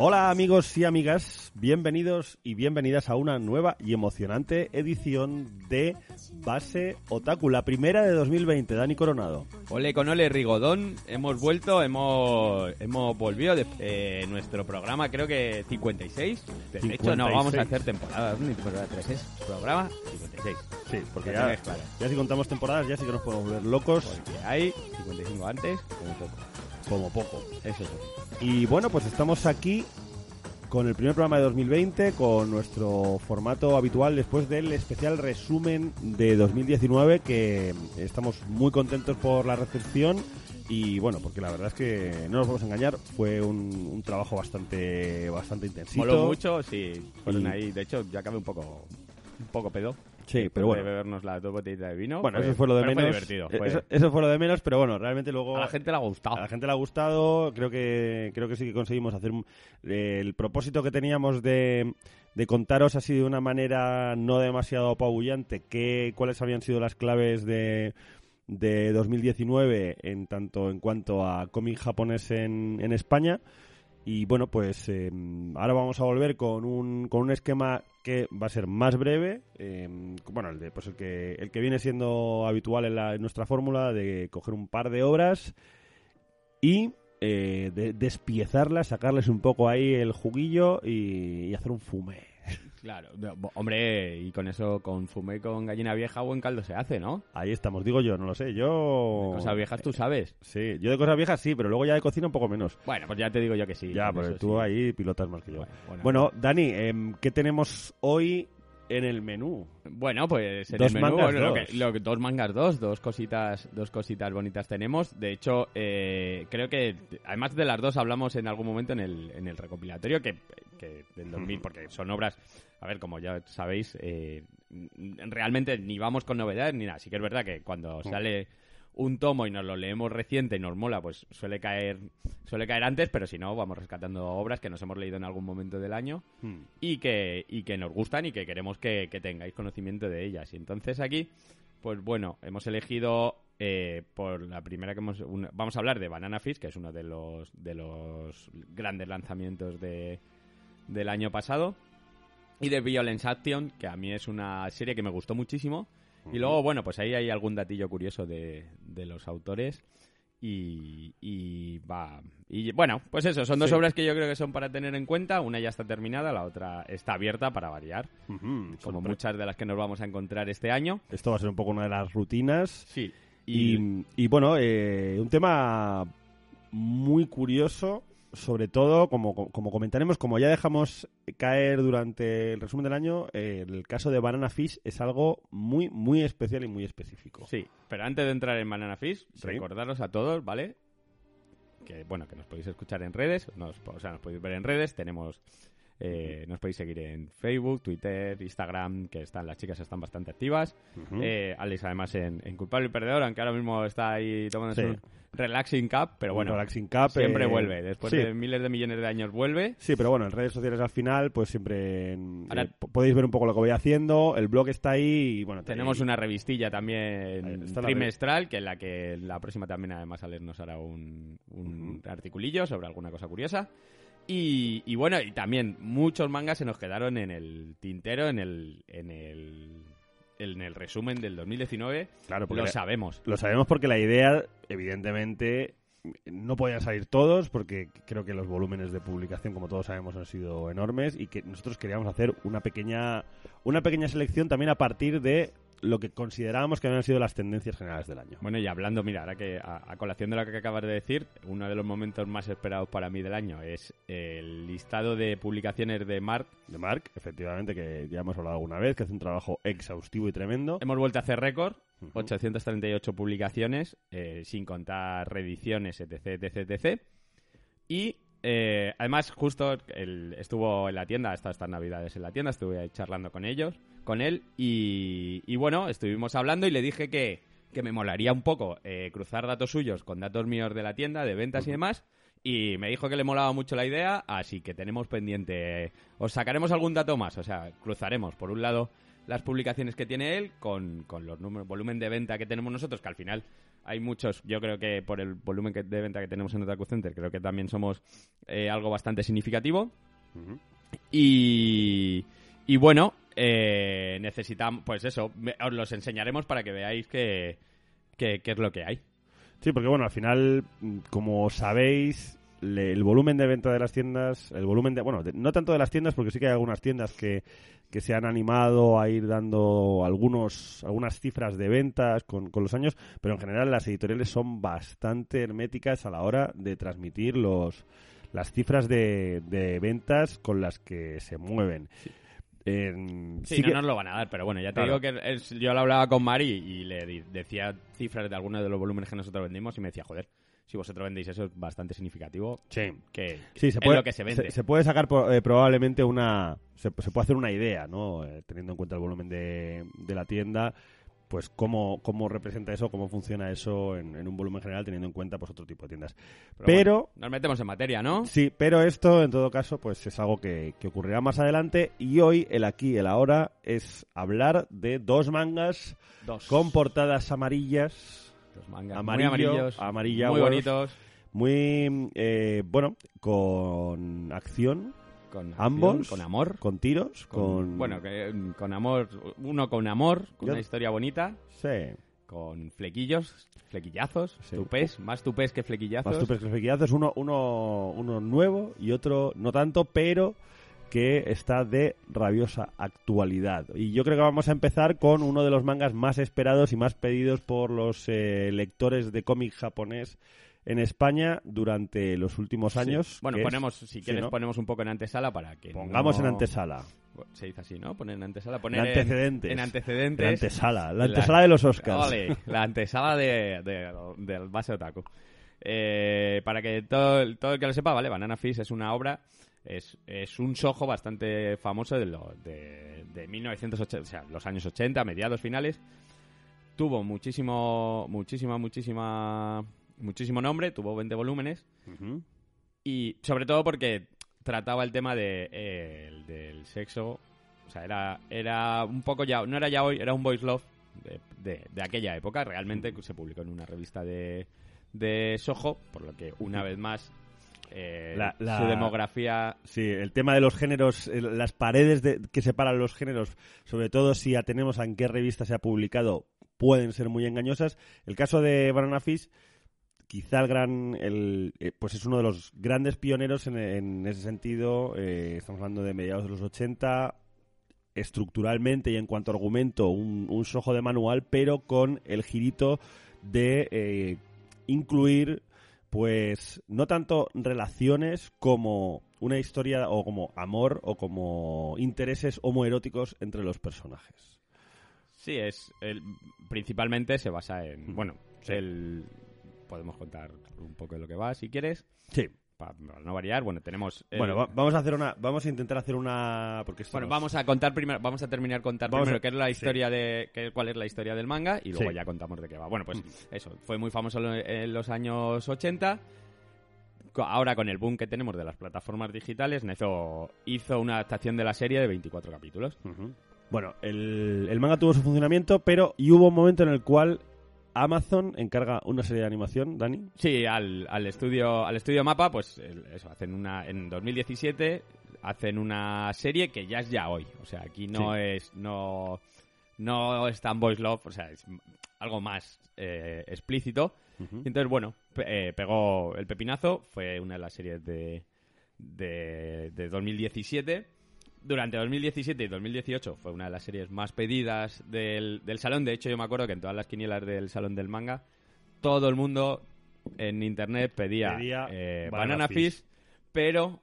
Hola amigos y amigas, bienvenidos y bienvenidas a una nueva y emocionante edición de Base Otaku, la primera de 2020, Dani Coronado. Ole con ole Rigodón, hemos vuelto, hemos hemos volvido de eh, nuestro programa, creo que 56. De 56. hecho, no vamos a hacer temporada, ni temporada 3 es programa 56. Sí, porque ya, claro. ya si contamos temporadas ya sí que nos podemos volver locos Porque hay 55 antes, como poco. como poco. Eso es así. Y bueno, pues estamos aquí con el primer programa de 2020, con nuestro formato habitual después del especial resumen de 2019, que estamos muy contentos por la recepción. Y bueno, porque la verdad es que no nos vamos a engañar, fue un, un trabajo bastante bastante intensito. Moló mucho, sí. Fueron Y- ahí, de hecho, ya acabé un poco un poco pedo. Sí, pero De bueno. bebernos las dos botellitas de vino. Bueno, eso fue lo de menos. Fue divertido. Eh, fue- Eso, eso fue lo de menos, pero bueno, realmente luego a la gente le ha gustado. a la gente le ha gustado. Creo que creo que sí que conseguimos hacer eh, el propósito que teníamos de, de contaros así de una manera no demasiado apabullante qué cuáles habían sido las claves de de 2019 en tanto en cuanto a cómic japonés en, en España y bueno pues eh, ahora vamos a volver con un con un esquema que va a ser más breve eh, bueno el de pues el que el que viene siendo habitual en, la- en nuestra fórmula de coger un par de obras y eh, de- despiezarlas sacarles un poco ahí el juguillo y, y hacer un fumé Claro, hombre, y con eso, con fumé con gallina vieja, buen caldo se hace, ¿no? ahí estamos digo yo no lo sé yo Cosas viejas tú sabes. sí yo de cosas viejas sí pero luego ya de cocina un poco menos Bueno, pues ya te digo yo que sí. ya pues eso tú sí. ahí pilotas más que yo Bueno, bueno. bueno Dani em, qué tenemos hoy en el menú Bueno, pues en Dos el menú, mangas lo dos. que- lo que- dos mangas dos, dos cositas, dos cositas bonitas tenemos. De hecho, eh, creo que además de las dos hablamos en algún momento en el, en el recopilatorio que, que del 2000, porque son obras, a ver, como ya sabéis, eh, realmente ni vamos con novedades ni nada. Sí que es verdad que cuando sale un tomo y nos lo leemos reciente y nos mola, pues suele caer, suele caer antes, pero si no, vamos rescatando obras que nos hemos leído en algún momento del año Hmm. y que, y que nos gustan y que queremos que, que tengáis conocimiento de ellas. Y entonces aquí, pues bueno, hemos elegido eh, por la primera que hemos... una- vamos a hablar de Banana Fish, que es uno de los, de los grandes lanzamientos de, del año pasado. Y de Violence Action, que a mí es una serie que me gustó muchísimo. Y luego, bueno, pues ahí hay algún datillo curioso de, de los autores. Y, y va. Y bueno, pues eso, son dos Sí. obras que yo creo que son para tener en cuenta. Una ya está terminada, la otra está abierta para variar. Como muchas de las que nos vamos a encontrar este año. esto va a ser un poco una de las rutinas Sí. Y, y bueno, eh, un tema muy curioso, sobre todo, como, como comentaremos, como ya dejamos caer durante el resumen del año, eh, el caso de Banana Fish es algo muy, muy especial y muy específico. Sí, pero antes de entrar en Banana Fish, Sí. recordaros a todos, ¿vale? Que bueno, que nos podéis escuchar en redes, nos, o sea, nos podéis ver en redes, tenemos eh, nos podéis seguir en Facebook, Twitter, Instagram, que están las chicas están bastante activas. Eh, Alex además en, en Culpable y Perdedor, aunque ahora mismo está ahí tomándose Sí. un relaxing cup, pero bueno, relaxing cup, siempre eh, vuelve, después sí. de miles de millones de años vuelve. Sí, pero bueno, en redes sociales al final, pues siempre en- Ahora- eh, po- podéis ver un poco lo que voy haciendo. El blog está ahí y bueno, Tenemos una revistilla también trimestral, que en la que la próxima también además Alex nos hará un, un articulillo sobre alguna cosa curiosa. Y, y bueno, y también muchos mangas se nos quedaron en el tintero, en el, en el, en el resumen del 2019. Claro, porque Lo sabemos. Lo sabemos porque la idea, evidentemente, no podían salir todos, porque creo que los volúmenes de publicación, como todos sabemos, han sido enormes y que nosotros queríamos hacer una pequeña, una pequeña selección también a partir de lo que considerábamos que habían sido las tendencias generales del año. Bueno, y hablando, mira, ahora que a, a colación de lo que acabas de decir, uno de los momentos más esperados para mí del año es el listado de publicaciones de Mark. De Mark, efectivamente, que ya hemos hablado alguna vez, que hace un trabajo exhaustivo y tremendo. Hemos vuelto a hacer récord, Ujú. 838 publicaciones, eh, sin contar reediciones, etc, etc, etc. Y eh, además, justo estuvo en la tienda, hasta estas navidades en la tienda, estuve ahí charlando con ellos, con él, y, y bueno, estuvimos hablando y le dije que, que me molaría un poco eh, cruzar datos suyos con datos míos de la tienda, de ventas y demás. Y me dijo que le molaba mucho la idea, así que tenemos pendiente. Os sacaremos algún dato más, o sea, cruzaremos por un lado las publicaciones que tiene él con, con los números, volumen de venta que tenemos nosotros, que al final hay muchos, yo creo que por el volumen que- de venta que tenemos en Otaku Center, creo que también somos eh, algo bastante significativo. Y, y bueno, eh, necesitamos, pues eso, me- os los enseñaremos para que veáis que, que- qué es lo que hay. Sí, porque bueno, al final, mm, como sabéis, le- el volumen de venta de las tiendas, el volumen de, bueno, de- no tanto de las tiendas, porque sí que hay algunas tiendas que, que se han animado a ir dando algunos, algunas cifras de ventas con, con los años, pero en general las editoriales son bastante herméticas a la hora de transmitir los las cifras de, de ventas con las que se mueven. En- Sí, sí no que- nos lo van a dar, pero bueno, ya te Claro. digo que es- yo lo hablaba con Mari y le decía cifras de algunos de los volúmenes que nosotros vendimos y me decía, joder, si vosotros vendéis eso es bastante significativo, Sí. que Sí, se es puede, lo que se vende. Se, puede sacar po- eh, probablemente una. Se, se puede hacer una idea, ¿no? Eh, teniendo en cuenta el volumen de, de la tienda, pues cómo, cómo representa eso, cómo funciona eso en, en un volumen general, teniendo en cuenta pues otro tipo de tiendas. Pero. bueno, nos metemos en materia, ¿no? Sí, pero esto, en todo caso, pues es algo que, que ocurrirá más adelante. Y hoy, el aquí el ahora, es hablar de dos mangas Dos. con portadas amarillas, Dos mangas amarillo, muy amarillos, amarilla, muy bonitos. muy, eh, bueno, con acción, Con Ambos, acción, con amor. con tiros, Con, con... Bueno, que, con amor. Uno con amor, con Yo- una historia bonita. Sí. Con flequillos, flequillazos, Sí. tupés, más tupés que flequillazos. Más tupes que flequillazos, uno, uno, uno nuevo y otro no tanto, pero que está de rabiosa actualidad. Y yo creo que vamos a empezar con uno de los mangas más esperados y más pedidos por los eh, lectores de cómic japonés en España durante los últimos Sí. años. Bueno, ponemos, si quieres, ¿no? ponemos un poco en antesala para que. Pongamos no- en antesala. Se dice así, ¿no? Poner en antesala. Poner En en- antecedentes. En, En antecedentes. antesala. La La- antesala de los Oscars. Ole, la antesala de, de- del base otaku. Eh, para que todo, todo el que lo sepa, ¿vale? Banana Fish es una obra, es, es un sojo bastante famoso de, lo, de, de 1980, o sea, los años 80, mediados finales. Tuvo muchísimo, muchísima, muchísima, muchísimo nombre, tuvo 20 volúmenes. Y sobre todo porque trataba el tema de, eh, el- del sexo. O sea, era, era un poco ya. No era ya hoy, era un voice love de, de- de aquella época. Realmente se publicó en una revista de, de Soho, por lo que una vez más. Eh, La- la- Su demografía. Sí, el tema de los géneros, las paredes de- que separan los géneros, sobre todo si atenemos a en qué revista se ha publicado, pueden ser muy engañosas. El caso de Banana Fish, quizá el gran, el, eh, pues es uno de los grandes pioneros en, en ese sentido. eh, estamos hablando de mediados de los 80, estructuralmente y en cuanto a argumento, un, un sojo de manual, pero con el girito de eh, incluir pues no tanto relaciones como una historia o como amor o como intereses homoeróticos entre los personajes. Sí, es. el- principalmente se basa en. Mm. Bueno, el. Podemos contar un poco de lo que va si quieres. Sí. Para no variar, bueno, tenemos. el- Bueno, va- vamos a hacer una vamos a intentar hacer una porque Bueno, nos- vamos a contar primero, vamos a terminar contar Vamos primero a- qué es la sí. historia de qué- cuál es la historia del manga y luego Sí. ya contamos de qué va. Bueno, pues Mm. eso, fue muy famoso en los años 80. Co- Ahora con el boom que tenemos de las plataformas digitales, Nezo hizo una adaptación de la serie de 24 capítulos. Bueno, el, el manga tuvo su funcionamiento, pero y hubo un momento en el cual Amazon encarga una serie de animación, Dani. Sí, al, al estudio al estudio Mapa, pues eso hacen una en 2017 hacen una serie que ya es ya hoy, o sea, aquí no Sí. es no no es tan voice love, o sea, es algo más eh, explícito. Y entonces, bueno, pe- eh, pegó el pepinazo, fue una de las series de, de, de 2017. Durante 2017 y 2018 fue una de las series más pedidas del, del salón. De hecho, yo me acuerdo que en todas las quinielas del salón del manga, todo el mundo en internet pedía, Pedía eh, Banana Fish. Fish, pero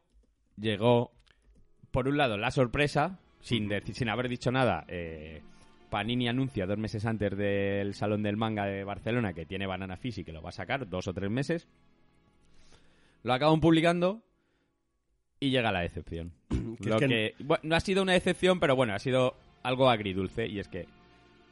llegó, por un lado, la sorpresa, sin, deci- sin haber dicho nada. eh, Panini anuncia dos meses antes del Salón del Manga de Barcelona que tiene Banana Fish y que lo va a sacar dos o tres meses. Lo acaban publicando y llega la decepción. Que Lo es que- que, bueno, no ha sido una decepción, pero bueno, ha sido algo agridulce y es que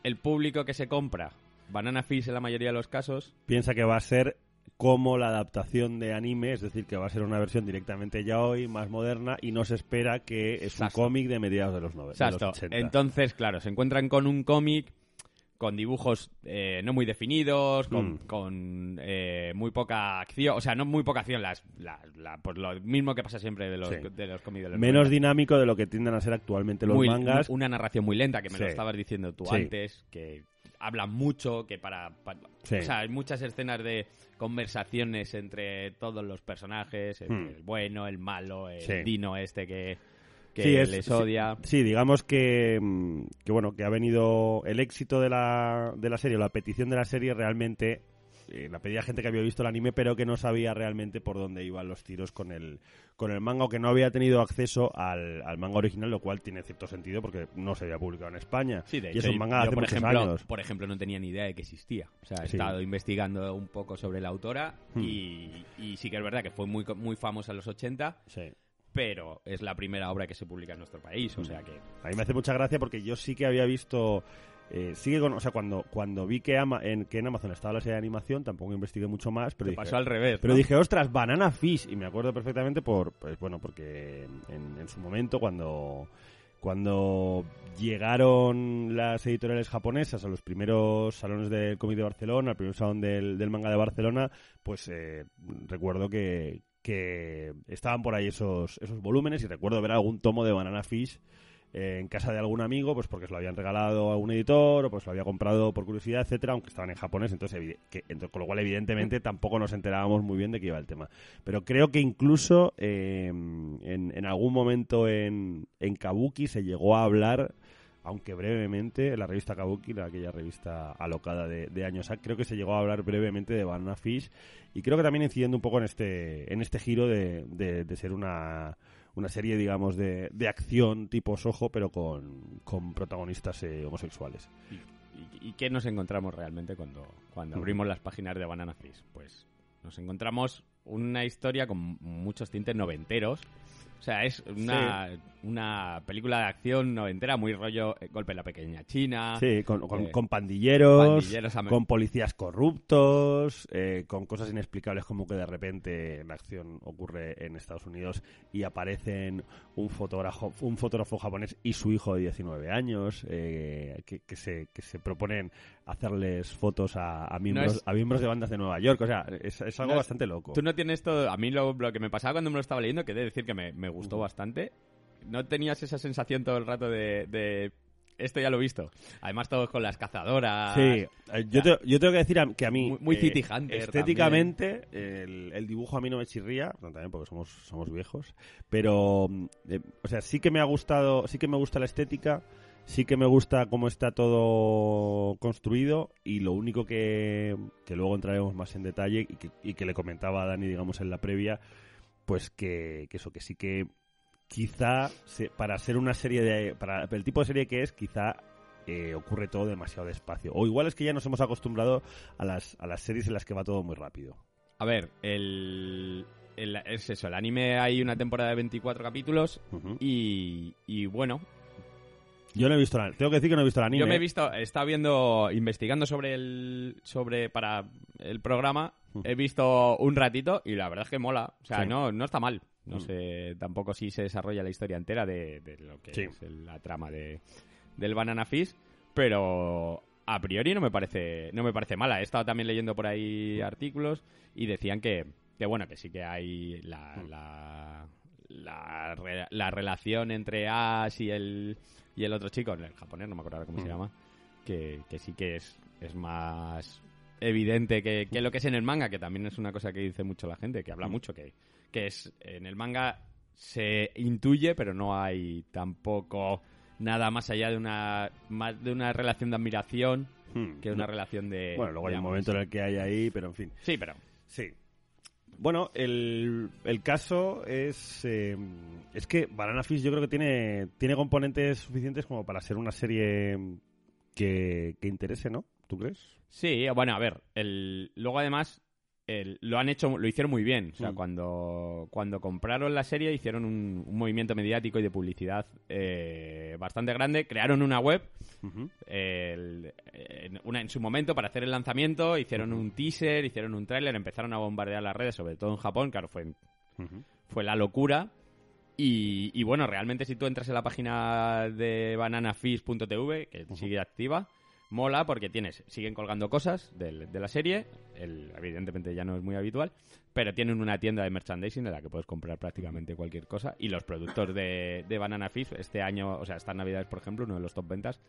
el público que se compra Banana Fish en la mayoría de los casos Piensa que va a ser como la adaptación de anime, es decir, que va a ser una versión directamente ya hoy, más moderna, y no se espera que es un Exacto. cómic de mediados de los, nove- de los Exacto. 80. Entonces, claro, se encuentran con un cómic con dibujos eh, no muy definidos, con, Mm. con, eh, muy poca acción, o sea, no muy poca acción, las, la- la- pues lo mismo que pasa siempre de los, Sí. de los cómics de los Menos 90. dinámico de lo que tienden a ser actualmente los Muy- mangas. Una narración muy lenta, que me lo estabas diciendo tú Sí. antes, que hablan mucho, que para... O sea, hay muchas escenas de conversaciones entre todos los personajes, entre Hmm. el bueno, el malo, el dino este que, que Sí, es- les sí, odia. Sí, digamos que, mm, que bueno, que ha venido el éxito de la, de la serie, o la petición de la serie realmente eh, la pedía gente que había visto el anime, pero que no sabía realmente por dónde iban los tiros con el, con el manga, o que no había tenido acceso al, al manga original, lo cual tiene cierto sentido porque no se había publicado en España. Sí, de y es hecho, un manga yo, hace por muchos ejemplo, años. por ejemplo, no tenía ni idea de que existía. O sea, he Sí. estado investigando un poco sobre la autora Hmm. y, y sí que es verdad que fue muy, muy famosa en los 80, Sí. Pero es la primera obra que se publica en nuestro país, o sea que... A mí me hace mucha gracia porque yo sí que había visto. Eh, con- o sea, cuando, cuando vi que, ama- en, que en Amazon estaba la serie de animación, tampoco investigué mucho más, pero Te dije, pasó al revés, Pero ¿no? dije, ostras, Banana Fish. Y me acuerdo perfectamente por, pues bueno, porque en, en su momento cuando, cuando llegaron las editoriales japonesas a los primeros salones del cómic de Barcelona, al primer salón del, del manga de Barcelona, pues eh, recuerdo que, que estaban por ahí esos, esos volúmenes y recuerdo ver algún tomo de Banana Fish eh, en casa de algún amigo, pues porque se lo habían regalado a un editor o pues lo había comprado por curiosidad, etcétera, aunque estaban en japonés, entonces, que, con lo cual evidentemente tampoco nos enterábamos muy bien de qué iba el tema. Pero creo que incluso eh, en, en algún momento en, en Kabuki se llegó a hablar, aunque brevemente, en la revista Kabuki, la- aquella revista alocada de, de años, creo que se llegó a hablar brevemente de Banana Fish y creo que también incidiendo un poco en este, en este giro de, de- de ser una una serie, digamos, de, de acción tipo Soho, pero con, con protagonistas eh, homosexuales. ¿Y, y qué nos encontramos realmente cuando, cuando abrimos las páginas de Banana Fish? Pues nos encontramos una historia con muchos tintes noventeros. O sea, es una, una película de acción noventera muy rollo eh, Golpe en la Pequeña China. Sí, con, con- eh, con pandilleros, con policías corruptos, eh, con cosas inexplicables como que de repente la acción ocurre en Estados Unidos y aparecen un fotógrafo, un fotógrafo japonés y su hijo de 19 años eh, que, que se, que se proponen hacerles fotos a, a miembros, es- a miembros de bandas de Nueva York. O sea, es, es algo No es- bastante loco. Tú no tienes todo. A mí lo, lo que me pasaba cuando me lo estaba leyendo, que de decir que me, me gustó bastante. ¿No tenías esa sensación todo el rato de, de esto ya lo he visto? Además, todos con las cazadoras. Sí, eh, yo, te- yo tengo que decir a- que a mí... Muy- muy eh, City Hunter Estéticamente, el, el dibujo a mí no me chirría, también porque somos, somos viejos, pero, mm, eh, o sea, sí que me ha gustado, sí que me gusta la estética, sí que me gusta cómo está todo construido y lo único que, que luego entraremos más en detalle y que, y que le comentaba a Dani, digamos, en la previa, pues que, que eso, que sí que quizá se- para ser una serie de... para el tipo de serie que es, quizá eh, ocurre todo demasiado despacio. O igual es que ya nos hemos acostumbrado a las, a las series en las que va todo muy rápido. A ver, el, el- es eso. El anime hay una temporada de 24 capítulos y, y bueno, Yo no he visto la, tengo que decir que no he visto el anime. Yo me he visto, he estado viendo, investigando sobre el, sobre, para el programa, Mm. he visto un ratito y la verdad es que mola. O sea, Sí. no, no está mal. No Mm. sé tampoco si se desarrolla la historia entera de, de lo que Sí. es la trama de, del Banana Fish, pero a priori no me parece, no me parece mala. He estado también leyendo por ahí artículos y decían que, que bueno, que sí que hay la, Mm. la, la, la relación entre Ash y el, y el otro chico, el japonés, no me acuerdo ahora cómo se Mm. llama, que, que sí que es, es más evidente que, que lo que es en el manga, que también es una cosa que dice mucho la gente, que habla Mm. mucho, que, que es en el manga se intuye, pero no hay tampoco nada más allá de una más de una relación de admiración Hmm. que una relación de Bueno, luego hay un momento en el que hay ahí, pero en fin. sí pero Sí. Bueno, el, el caso es eh, es que Banana Fish yo creo que tiene tiene componentes suficientes como para ser una serie que, que interese, ¿no? ¿Tú crees? Sí, bueno, a ver, el, luego además el- lo han hecho, lo hicieron muy bien. O sea, Mm. cuando, cuando compraron la serie hicieron un, un movimiento mediático y de publicidad eh, bastante grande. Crearon una web el- en, una, en su momento para hacer el lanzamiento, hicieron un teaser, hicieron un tráiler, empezaron a bombardear las redes, sobre todo en Japón, claro, fue, fue la locura. Y, y bueno, realmente si tú entras en la página de bananafish.tv, que sigue activa, mola porque tienes, siguen colgando cosas del- de, la serie, el, evidentemente ya no es muy habitual, pero tienen una tienda de merchandising en la que puedes comprar prácticamente cualquier cosa y los productos de, de Banana Fish este año, o sea, estas navidades, por ejemplo, uno de los top ventas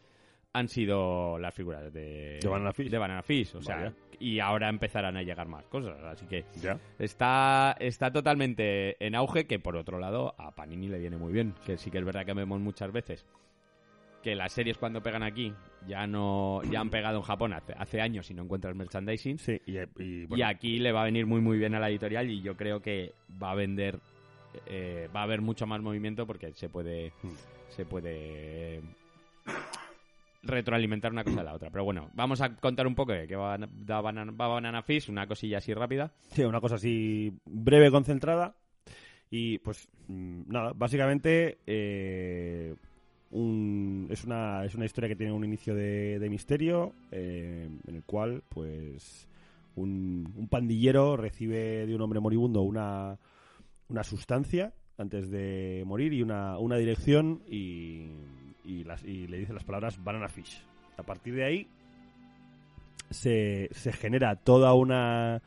han sido las figuras de, De Banana Fish. de Banana Fish, o sea, y ahora empezarán a llegar más cosas, así que Ya. está, está totalmente en auge, que por otro lado a Panini le viene muy bien, que sí que es verdad que vemos muchas veces que las series cuando pegan aquí ya no ya han pegado en Japón hace, hace años y no encuentras merchandising Sí, y, y, y bueno, aquí le va a venir muy muy bien a la editorial y yo creo que va a vender eh, va a haber mucho más movimiento porque se puede Hmm. se puede retroalimentar una cosa de la otra pero bueno vamos a contar un poco de qué va, da Banana, va Banana Fish una cosilla así rápida Sí, una cosa así breve, concentrada. Y pues mm, nada, básicamente eh, un- es, una, es una historia que tiene un inicio de, de misterio eh, en el cual pues un, un pandillero recibe de un hombre moribundo una, una sustancia antes de morir y una, una dirección y, y, las, y le dice las palabras banana fish. A partir de ahí se, se genera toda una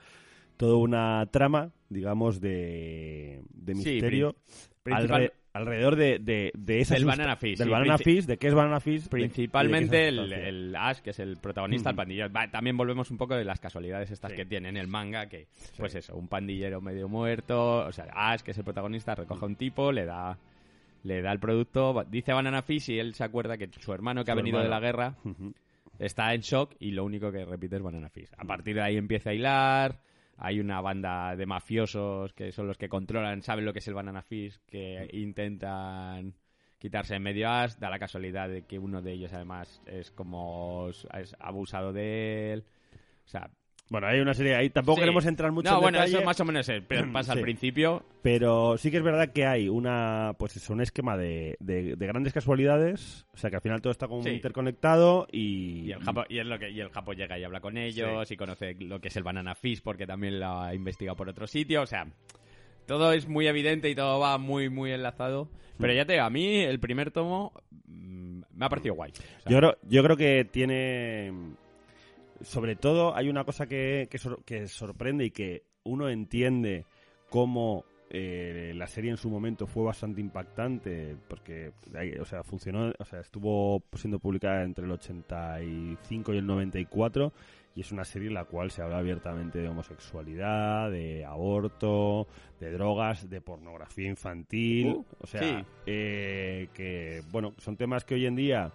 toda una trama, digamos, de, de Sí, misterio principal- alre- alrededor de, de, de esa Del banana fish, Del sí, banana princi- fish, de qué es banana fish. Principalmente el, Ash, que es el protagonista, el pandillero. Va, también volvemos un poco de las casualidades estas Sí. que tiene en el manga, que, pues eso, un pandillero medio muerto, o sea, Ash, que es el protagonista, recoge a un tipo, le da le da el producto, dice Banana Fish y él se acuerda que su hermano que ha venido de la guerra está en shock y lo único que repite es Banana Fish. A partir de ahí empieza a hilar, hay una banda de mafiosos que son los que controlan, saben lo que es el Banana Fish, que intentan quitarse en medio as, da la casualidad de que uno de ellos además es como es abusado de él. O sea, Bueno, hay una serie ahí. Tampoco sí. queremos entrar mucho No, en bueno, detalle, eso más o menos es, pero pasa al principio. pero sí que es verdad que hay una, pues eso, un esquema de, de, de grandes casualidades. O sea, que al final todo está como Sí. interconectado y... Y el, Japo, y, es lo que, y el Japo llega y habla con ellos y conoce lo que es el Banana Fish porque también lo ha investigado por otro sitio. O sea, todo es muy evidente y todo va muy, muy enlazado. Pero ya te digo, a mí el primer tomo mm, me ha parecido guay. O sea, Yo creo, yo creo que tiene. Sobre todo, hay una cosa que, que, sor- que sorprende y que uno entiende cómo eh, la serie en su momento fue bastante impactante, porque o sea, funcionó, o sea, estuvo siendo publicada entre el 85 y el 94 y es una serie en la cual se habla abiertamente de homosexualidad, de aborto, de drogas, de pornografía infantil, Uh, o sea, sí. eh, que bueno, son temas que hoy en día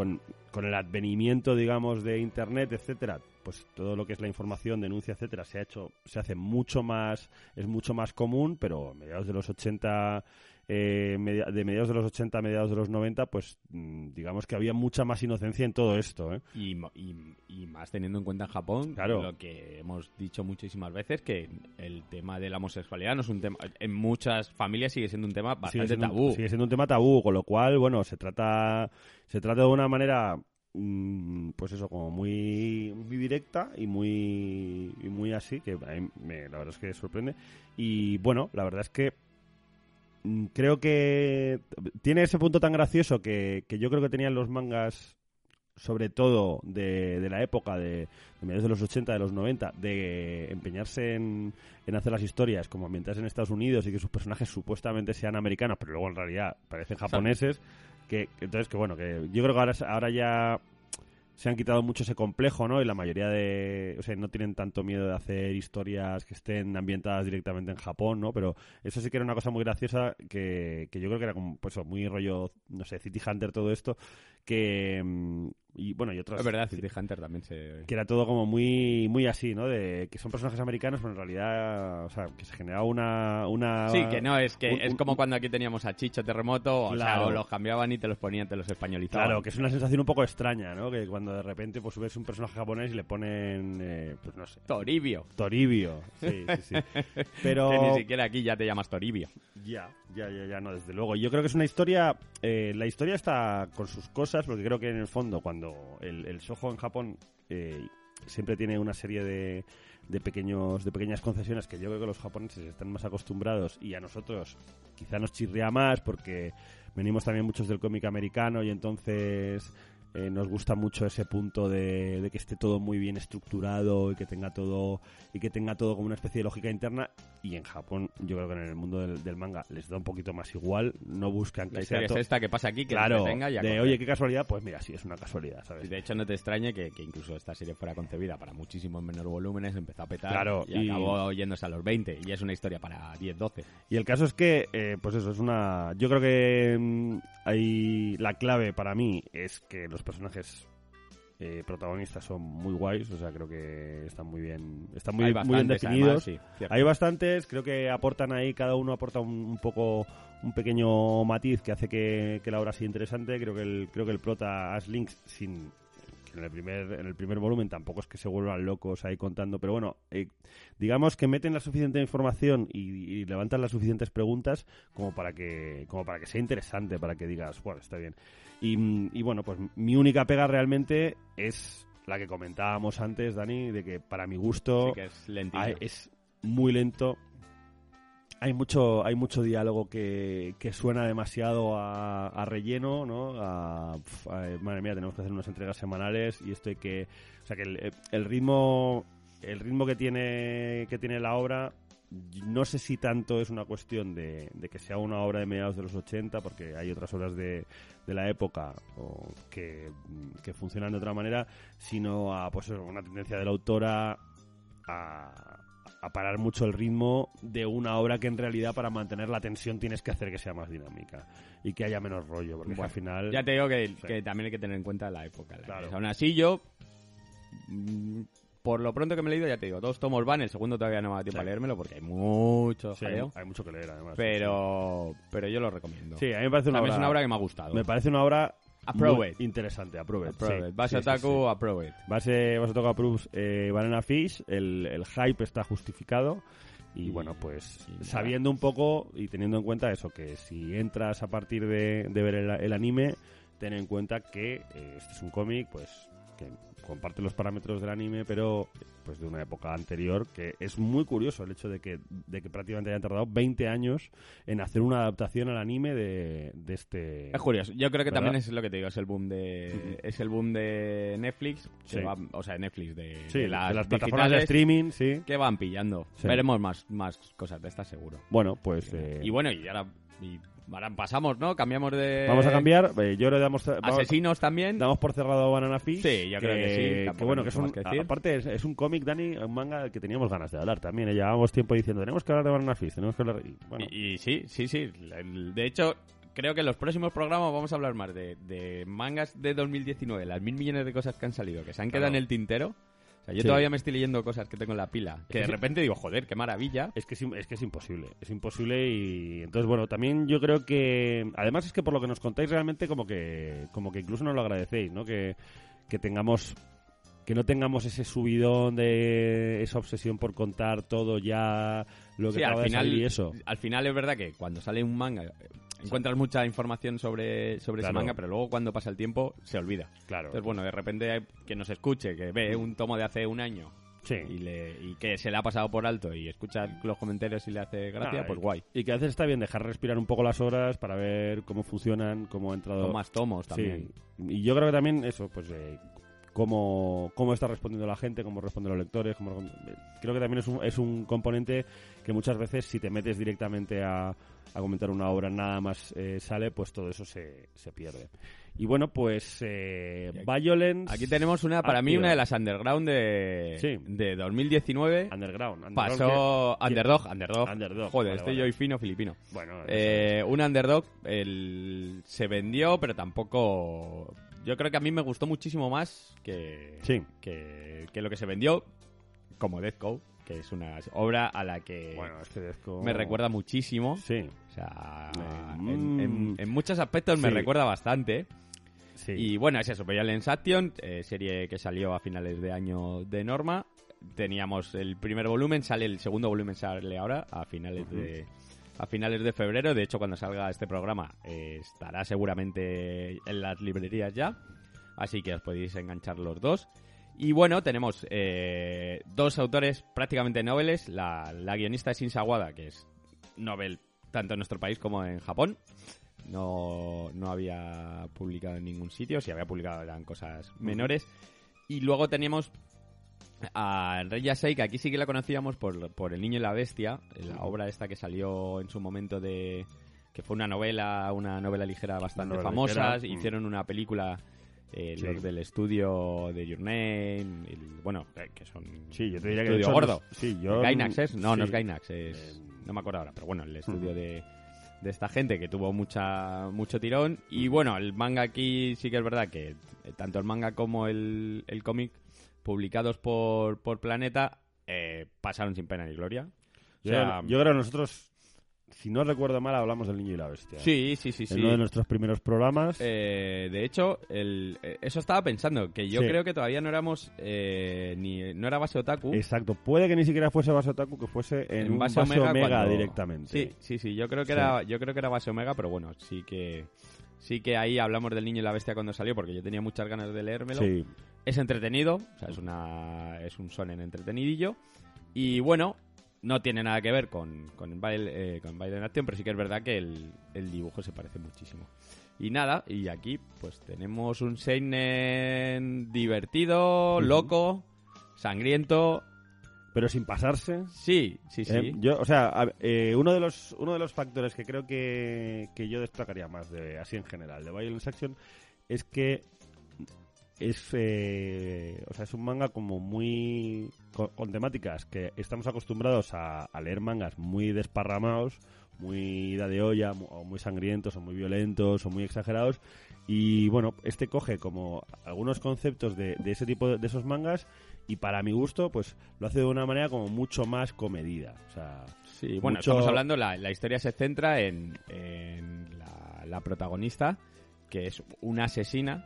con, con el advenimiento, digamos, de internet, etcétera, pues todo lo que es la información, denuncia, etcétera, se ha hecho, se hace mucho más, es mucho más común, pero a mediados de los 80, eh, de mediados de los 80 a mediados de los 90, pues mm, digamos que había mucha más inocencia en todo esto, ¿eh? y, y, y más teniendo en cuenta en Japón Claro. lo que hemos dicho muchísimas veces, que el tema de la homosexualidad no es un tema... En muchas familias sigue siendo un tema bastante tabú. Un, sigue siendo un tema tabú, con lo cual, bueno, se trata, se trata de una manera, mm, pues eso, como muy, muy directa y muy, y muy así, que a mí me- la verdad es que sorprende. Y bueno, la verdad es que creo que tiene ese punto tan gracioso que, que yo creo que tenían los mangas sobre todo de, de la época de, de mediados de los 80, de los 90, de empeñarse en, en hacer las historias como ambientadas en Estados Unidos y que sus personajes supuestamente sean americanos, pero luego en realidad parecen japoneses, que que entonces que bueno, que yo creo que ahora, ahora ya se han quitado mucho ese complejo, ¿no? Y la mayoría de, o sea, no tienen tanto miedo de hacer historias que estén ambientadas directamente en Japón, ¿no? Pero eso sí que era una cosa muy graciosa que, que yo creo que era como, pues, muy rollo, no sé, City Hunter, todo esto, que, mm, y bueno, y otras... Es verdad, City Hunter también se... que era todo como muy muy así, ¿no? De que son personajes americanos, pero en realidad, o sea, que se generaba una... una Sí, que no, es que un- es un- como cuando aquí teníamos a Chicho Terremoto, o sea, Claro. o los cambiaban y te los ponían, te los españolizaban. Claro, que es una sensación un poco extraña, ¿no? Que cuando de repente pues ves un personaje japonés y le ponen, eh, pues no sé, Toribio. Toribio. Sí, sí, sí. Pero... Que ni siquiera aquí ya te llamas Toribio. Ya, ya, ya, ya, no, desde luego. Yo creo que es una historia. eh, la historia está con sus cosas, porque creo que en el fondo, cuando el, el Soho en Japón eh, siempre tiene una serie de, de pequeños de pequeñas concesiones que yo creo que los japoneses están más acostumbrados y a nosotros quizá nos chirría más porque venimos también muchos del cómic americano y entonces eh, nos gusta mucho ese punto de, de que esté todo muy bien estructurado y que tenga todo y que tenga todo como una especie de lógica interna y en Japón yo creo que en el mundo del, del manga les da un poquito más igual no buscan que La sea historia es esta que pasa aquí, que claro te tenga y a de oye qué casualidad pues mira sí es una casualidad sabes de hecho, no te extrañe que, que incluso esta serie fuera concebida para muchísimos menor volúmenes, empezó a petar Claro, y, y- acabó yéndose a los 20. Y es una historia para 10, 12. Y el caso es que, eh, pues eso, es una... Yo creo que mm, hay... La clave para mí es que los personajes eh, protagonistas son muy guays, o sea, creo que están muy bien, están muy, bien definidos. además, sí, cierto. Hay bastantes, creo que aportan ahí, cada uno aporta un, un poco, un pequeño matiz que hace que, que la obra sea interesante. Creo que el, creo que el prota Ash Lynx, sin que en el primer, en el primer volumen tampoco es que se vuelvan locos ahí contando, pero bueno, eh, digamos que meten la suficiente información y, y levantan las suficientes preguntas como para que, como para que sea interesante, para que digas, bueno, está bien. Y, y bueno, pues mi única pega realmente es la que comentábamos antes, Dani, de que para mi gusto Sí que es hay- es muy lento. Hay mucho, hay mucho diálogo que, que suena demasiado a, a relleno, ¿no? A, a- madre mía, tenemos que hacer unas entregas semanales y esto hay que, o sea que el, el ritmo, el ritmo que tiene, que tiene la obra, no sé si tanto es una cuestión de, de que sea una obra de mediados de los 80, porque hay otras obras de, de la época o que, que funcionan de otra manera, sino a pues una tendencia de la autora a, a parar mucho el ritmo de una obra que en realidad para mantener la tensión tienes que hacer que sea más dinámica y que haya menos rollo, porque Bueno, al final... Ya te digo que, Sí. que también hay que tener en cuenta la época. la Claro. Aún así, yo, por lo pronto que me he leído, ya te digo, dos tomos van, el segugundo todavía no me da tiempo Sí. a leérmelo porque hay mucho Sí, hay, jaleo. hay mucho que leer además. Pero, pero yo lo recomiendo. Sí, a mí me parece una obra, es una obra que me ha gustado. me parece una obra Approve it. interesante, approve it, Approve sí. it. Base Sí, sí, Otaku, sí. approve it. Base, Base Otaku approves eh, Banana Fish, el, el hype está justificado y Y- bueno, pues y sabiendo un poco y teniendo en cuenta eso, que si entras a partir de, de ver el, el anime, ten en cuenta que eh, este es un cómic, pues que comparte los parámetros del anime, pero pues de una época anterior, que es muy curioso el hecho de que, de que prácticamente hayan tardado 20 años en hacer una adaptación al anime de, de este... Es curioso. Yo creo que ¿Verdad? también es lo que te digo, es el boom de es el boom de Netflix, que Sí. va- o sea, de Netflix de, Sí, de las, plataformas de streaming, sí. que van pillando. Veremos más más cosas de estas seguro. Bueno, pues... eh, Y bueno, y ahora y ahora pasamos, ¿no? Cambiamos de Vamos a cambiar. eh, yo que damos, vamos- asesinos también. damos por cerrado Banana Fish. Sí, yo creo que sí, Que bueno, que es un, que aparte es, es un cómic, Dani, un manga del que teníamos ganas de hablar también. eh, Llevábamos tiempo diciendo, tenemos que hablar de Banana Fish, tenemos que hablar... y, bueno, Y, y sí, sí, sí. De hecho, creo que en los próximos programas vamos a hablar más de, de mangas de 2019, las mil millones de cosas que han salido, que se han quedado Claro. en el tintero. O sea, yo Sí. todavía me estoy leyendo cosas que tengo en la pila, que de repente digo, joder, qué maravilla. es que es, es que es imposible, es imposible y entonces bueno, también yo creo que además es que por lo que nos contáis realmente como que como que incluso nos lo agradecéis, ¿no? Que, que tengamos que no tengamos ese subidón de esa obsesión por contar todo ya lo que Sí, acaba al de salir final, y eso. al final es verdad que cuando sale un manga encuentras mucha información sobre, sobre ese manga, pero luego cuando pasa el tiempo se olvida. Claro. Entonces, bueno, de repente hay que nos escuche, que ve un tomo de hace un año Sí. y, le, y que se le ha pasado por alto y escucha los comentarios y le hace gracia, pues guay. Y que a veces está bien dejar respirar un poco las horas para ver cómo funcionan, cómo ha entrado. Con más tomos también. Sí. Y yo creo que también eso, pues eh, cómo, cómo está respondiendo la gente, cómo responden los lectores. Cómo, responde- creo que también es un, es un componente que muchas veces si te metes directamente a, a comentar una obra nada más eh, sale, pues todo eso se, se pierde. Y bueno, pues eh, Violence... Aquí tenemos una, para mí, una de las underground de, Sí. de 2019. Underground. underground Pasó que- Underdog, Underdog. Underdog, Joder, vale, estoy vale. yo y fino filipino. Bueno, Eh, un Underdog el, se vendió, pero tampoco... Yo creo que a mí me gustó muchísimo más que, Sí. que, que lo que se vendió como Death Code, que es una obra a la que bueno, este disco... me recuerda muchísimo. Sí, O sea, en, en- mm. en muchos aspectos me recuerda bastante. sí. Y bueno, es eso, Violence Action, eh, serie que salió a finales de año de norma. Teníamos el primer volumen, sale el segundo volumen, sale ahora a finales de a finales de febrero. De hecho, cuando salga este programa eh, estará seguramente en las librerías ya. Así que os podéis enganchar los dos. Y bueno, tenemos eh, dos autores prácticamente noveles. La, la guionista es Insawada, que es novel tanto en nuestro país como en Japón. no, no había publicado en ningún sitio, si había publicado eran cosas menores. Y luego teníamos a Rey Yasei, que aquí sí que la conocíamos por, por El Niño y la Bestia, la obra esta que salió en su momento de... que fue una novela, una novela ligera bastante novela famosa, ligera, mm. hicieron una película... eh, Sí. los del estudio de Your Name, el- bueno, eh, que son Sí, yo te diría que estudio gordo. sí, yo Gainax es, no, no es. Gainax, es, Eh, no me acuerdo ahora, pero bueno, el estudio Mm. de, de esta gente que tuvo mucha mucho tirón y bueno, el manga aquí sí que es verdad que eh, tanto el manga como el, el cómic publicados por, por Planeta eh, pasaron sin pena ni gloria. O Yo, sea, yo creo que nosotros, si no recuerdo mal, hablamos del niño y la bestia. sí, sí, sí, sí. En uno de nuestros primeros programas. Eh, de hecho, el, eh, eso estaba pensando, que yo Sí. creo que todavía no éramos eh, ni no era base otaku. Exacto. Puede que ni siquiera fuese base otaku, que fuese en, en un base base, omega, omega, cuando- directamente. Sí, sí, sí. Yo creo que Sí. era, yo creo que era base omega, pero bueno, sí que sí que ahí hablamos del niño y la bestia cuando salió, porque yo tenía muchas ganas de leérmelo. Sí. Es entretenido, o sea, es una es un sonen entretenidillo y bueno. No tiene nada que ver con, con, baile, eh, con baile en acción, pero sí que es verdad que el, el dibujo se parece muchísimo. Y nada, y aquí pues tenemos un Seinen divertido, loco, sangriento. Pero sin pasarse. Sí, sí, sí. Eh, yo, o sea, a- eh, uno de los uno de los factores que creo que, que yo destacaría más de así en general de Violence Action es que es eh, o sea es un manga como muy con, con temáticas que estamos acostumbrados a, a leer mangas muy desparramados muy ida de olla mu- o muy sangrientos o muy violentos o muy exagerados y bueno este coge como algunos conceptos de, de ese tipo de, de esos mangas y para mi gusto pues lo hace de una manera como mucho más comedida o sea Sí, bueno, mucho- estamos hablando, la, la historia se centra en, en la, la protagonista, que es una asesina.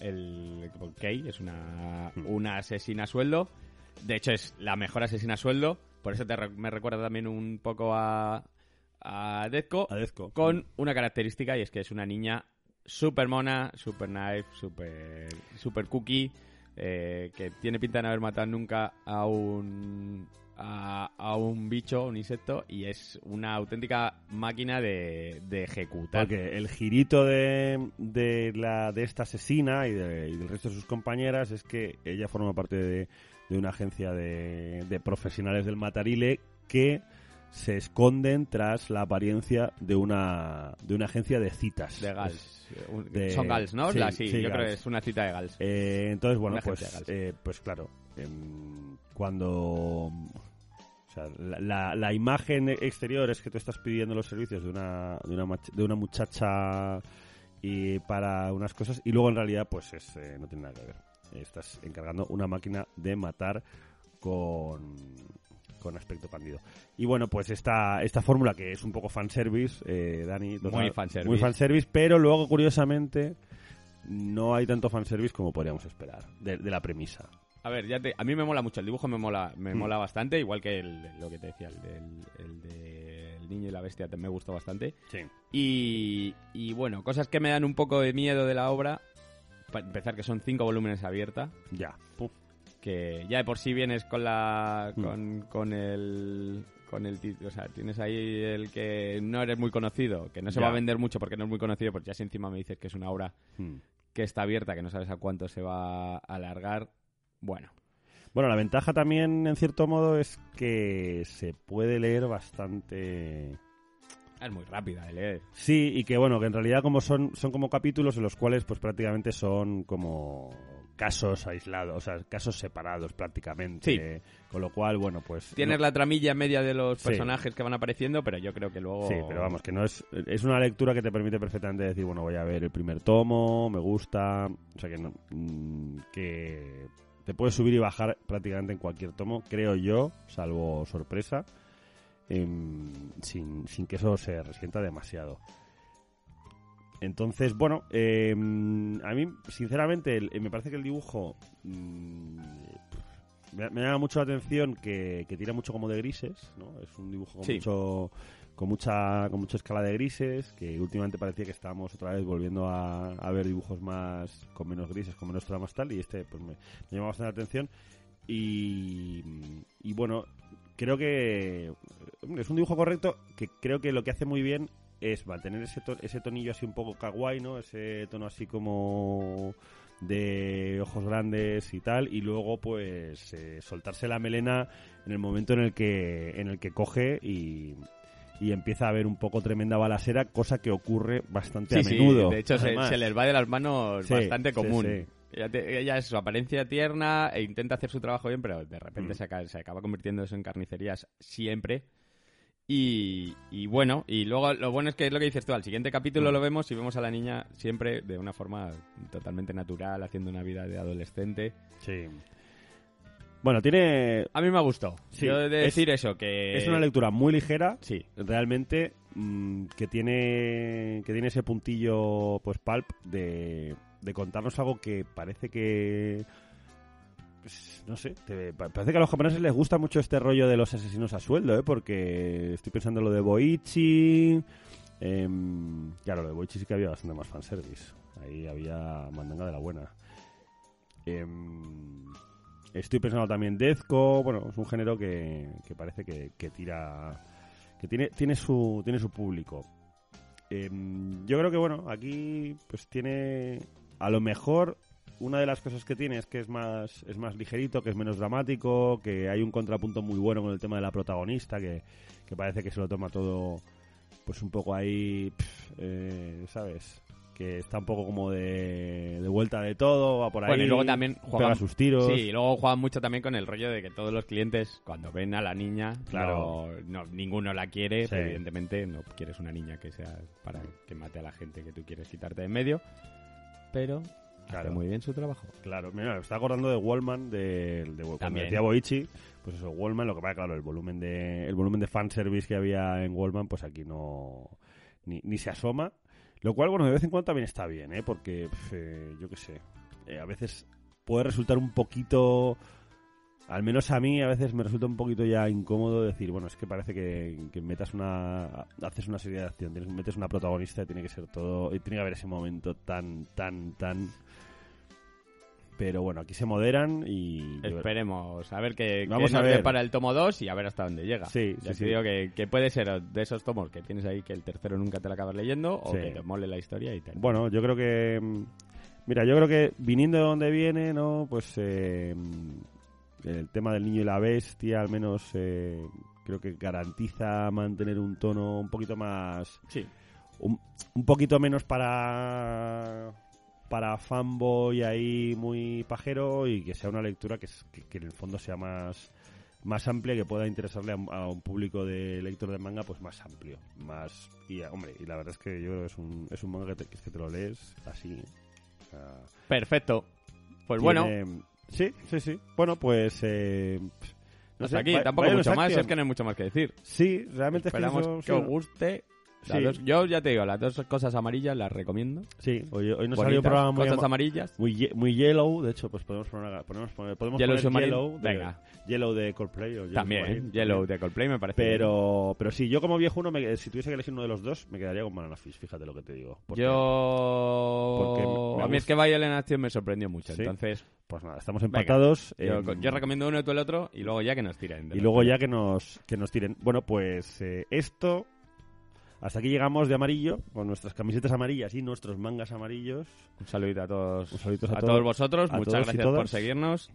El Kay es una, Mm. una asesina a sueldo. De hecho, es la mejor asesina a sueldo. Por eso te me recuerda también un poco a, a Deathco. Adezco. Con una característica y es que es una niña super mona, super knife, super, super cookie, eh, que tiene pinta de no haber matado nunca a un, a, a un bicho, un insecto, y es una auténtica máquina de, de ejecutar. Porque el girito de, de, la, de esta asesina y, de- y del resto de sus compañeras es que ella forma parte de, una agencia de, de profesionales del matarile que se esconden tras la apariencia de una, de una agencia de citas. De Gals. De- Son Gals, ¿no? sí, La- sí, sí, yo creo que es una cita de Gals. Eh, entonces, bueno, Una pues, eh, pues claro, em, cuando... O sea, la, la- la imagen exterior es que tú estás pidiendo los servicios de una, de una, de una muchacha y para unas cosas y luego en realidad pues es, eh, no tiene nada que ver. Estás encargando una máquina de matar con, con aspecto candido. Y bueno, pues esta, esta fórmula que es un poco fanservice, eh, Dani. Muy fanservice. Muy fanservice, pero luego curiosamente no hay tanto fanservice como podríamos esperar de, de la premisa. A ver, ya te- a mí me mola mucho, el dibujo me mola, me Mm. mola bastante, igual que el, lo que te decía, el del el de El niño y la bestia me gustó bastante. Sí. Y, y bueno, cosas que me dan un poco de miedo de la obra, para empezar que son cinco volúmenes abierta, Ya. Puf. Que ya de por sí vienes con la Mm. con, con el con el título, o sea, tienes ahí el que no eres muy conocido, que no se Ya. va a vender mucho porque no es muy conocido, porque ya si encima me dices que es una obra Mm. que está abierta, que no sabes a cuánto se va a alargar, bueno, Bueno, la ventaja también, en cierto modo, es que se puede leer bastante... es muy rápida de leer. Sí, y que bueno, que en realidad como son, son como capítulos en los cuales pues prácticamente son como casos aislados, o sea, casos separados prácticamente. Con lo cual, bueno, pues... Tienes no- la tramilla media de los Sí. personajes que van apareciendo, pero yo creo que luego... Sí, pero vamos, que no es... Es una lectura que te permite perfectamente decir, bueno, voy a ver el primer tomo, me gusta... O sea, que no... mm, que te puedes subir y bajar prácticamente en cualquier tomo, creo yo, salvo sorpresa, em, sin, sin que eso se resienta demasiado. Entonces, bueno, em, a mí, sinceramente, el- me parece que el dibujo mm, me, me llama mucho la atención que, que tira mucho como de grises, ¿no? Es un dibujo con Sí. mucho con mucha con mucha escala de grises, que últimamente parecía que estábamos otra vez volviendo a, a ver dibujos más con menos grises, con menos tramas tal, y este pues me, me llama bastante la atención. Y, y bueno, creo que es un dibujo correcto que creo que lo que hace muy bien es mantener ese, to- ese tonillo así un poco kawaii, ¿no? Ese tono así como de ojos grandes y tal, y luego pues eh, soltarse la melena en el momento en el que en el que coge y, y empieza a haber un poco tremenda balacera, cosa que ocurre bastante a sí, menudo. de hecho se, se les va de las manos Sí, bastante común. Ella, te- ella es su apariencia tierna e intenta hacer su trabajo bien, pero de repente Mm. se, acaba, se acaba convirtiendo eso en carnicerías siempre. Y, y bueno, y luego lo bueno es que es lo que dices tú, al siguiente capítulo Mm. lo vemos y vemos a la niña siempre de una forma totalmente natural, haciendo una vida de adolescente. Sí. Bueno, tiene A mí me gustó. Sí, Yo he de es- decir eso, que... es una lectura muy ligera, Sí, realmente mm, que tiene que tiene ese puntillo pues pulp de, de contarnos algo que parece que pues, no sé parece que a los japoneses les gusta mucho este rollo de los asesinos a sueldo ¿eh? porque estoy pensando en lo de Boichi em, claro lo de Boichi sí que había bastante más fanservice ahí había mandanga de la buena Em, estoy pensando también Dezco bueno es un género que, parece que, que tira que tiene, tiene su tiene su público. Em, yo creo que bueno, aquí pues tiene a lo mejor una de las cosas que tiene es que es más es más ligerito, que es menos dramático, que hay un contrapunto muy bueno con el tema de la protagonista, que, que parece que se lo toma todo pues un poco ahí, pf, eh, ¿sabes? Que está un poco como de, de vuelta de todo, va por ahí. Bueno, y luego también pega juegan, sus tiros. Sí, y luego juegan mucho también con el rollo de que todos los clientes, cuando ven a la niña, Claro. no, no- ninguno la quiere, Sí. evidentemente no quieres una niña que sea para que mate a la gente que tú quieres quitarte de en medio, pero Claro. hace muy bien su trabajo. Claro, mira, me está acordando de Wallman, de, de cuando decía Boichi, pues eso, Wallman, lo que pasa, claro, el volumen de el volumen de fanservice que había en Wallman, pues aquí no ni, ni se asoma, lo cual, bueno, de vez en cuando también está bien, ¿eh? Porque, pf, eh, yo qué sé, eh, a veces puede resultar un poquito, al menos a mí, a veces me resulta un poquito ya incómodo decir, bueno, es que parece que, que metas una, haces una serie de acción, tienes, metes una protagonista y tiene que ser todo, y tiene que haber ese momento tan, tan, tan pero bueno, aquí se moderan y... Esperemos a ver qué, Vamos qué a nos ver. depara el tomo 2 y a ver hasta dónde llega. Sí, ya sí, te sí. digo que, que puede ser de esos tomos que tienes ahí que el tercero nunca te lo acabas leyendo o Sí. que te mole la historia y tal. Bueno, yo creo que... mm, Mira, yo creo que viniendo de donde viene, ¿no? Pues eh, el tema del niño y la bestia, al menos eh, creo que garantiza mantener un tono un poquito más... Sí. Un, un poquito menos para para fanboy ahí muy pajero y que sea una lectura que, que- que en el fondo sea más más amplia que pueda interesarle a, un- a un público de lector de manga pues más amplio más y hombre y la verdad es que yo creo que es un, es un manga que te, que te lo lees así Perfecto. Pues bueno, sí sí sí bueno pues eh, no hasta sé, aquí. va- Tampoco mucho más, es que no hay mucho más que decir. sí realmente Esperamos es que, que os guste. Sí. dos- yo ya te digo, las dos cosas amarillas las recomiendo. sí hoy, hoy nos salió un programa muy cosas ama- amarillas. muy, ye- muy yellow, de hecho, pues podemos poner, podemos poner, podemos Yellow poner yellow, de, venga. yellow de Coldplay o Yellow También, Yellow también. de Coldplay me parece. bien. Pero, pero sí, yo como viejuno, me, si tuviese que elegir uno de los dos, me quedaría con Banana Fish, fíjate lo que te digo. Porque, yo. porque me- me a mí es que Violent Action me sorprendió mucho. Sí. Entonces, Pues nada, estamos Venga, empatados. yo, em, yo recomiendo uno y tú el otro y luego ya que nos tiren. Y luego ya que nos, que nos tiren. Bueno, pues eh, esto... Hasta aquí llegamos de amarillo, con nuestras camisetas amarillas y nuestros mangas amarillos. Un saludito a todos, Un saludito a a todos- todos vosotros. a Muchas todos gracias por seguirnos.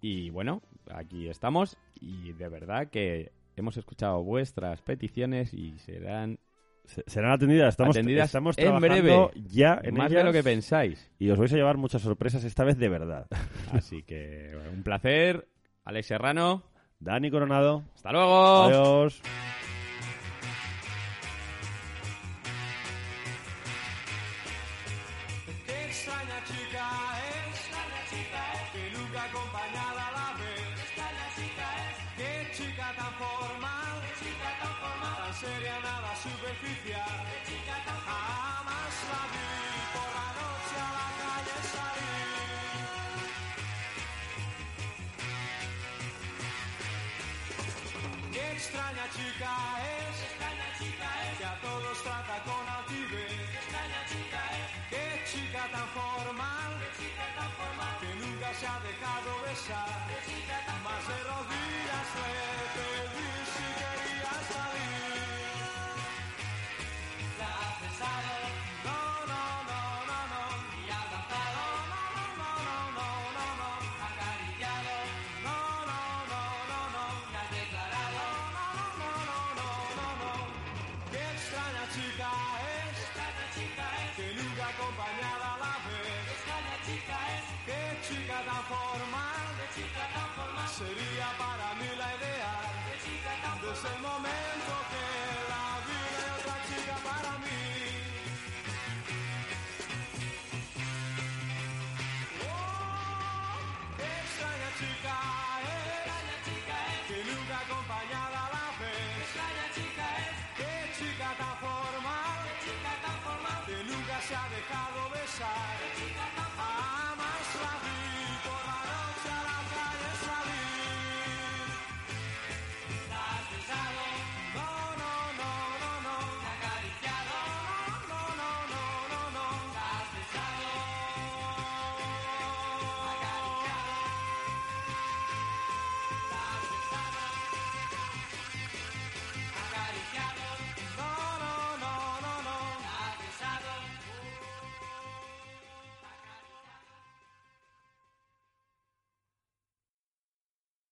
Y bueno, aquí estamos. Y de verdad que hemos escuchado vuestras peticiones y serán Se- serán atendidas. Estamos, Atendidas estamos en trabajando breve. ya en más de lo que pensáis. Y os vais a llevar muchas sorpresas esta vez de verdad. Así que bueno, un placer. Alex Serrano. Dani Coronado. Hasta luego. Adiós. acompañada a la vez. Extraña chica es. Qué chica tan formal. Qué chica tan formal. Sería para mí la idea. Qué chica tan formal. Desde el momento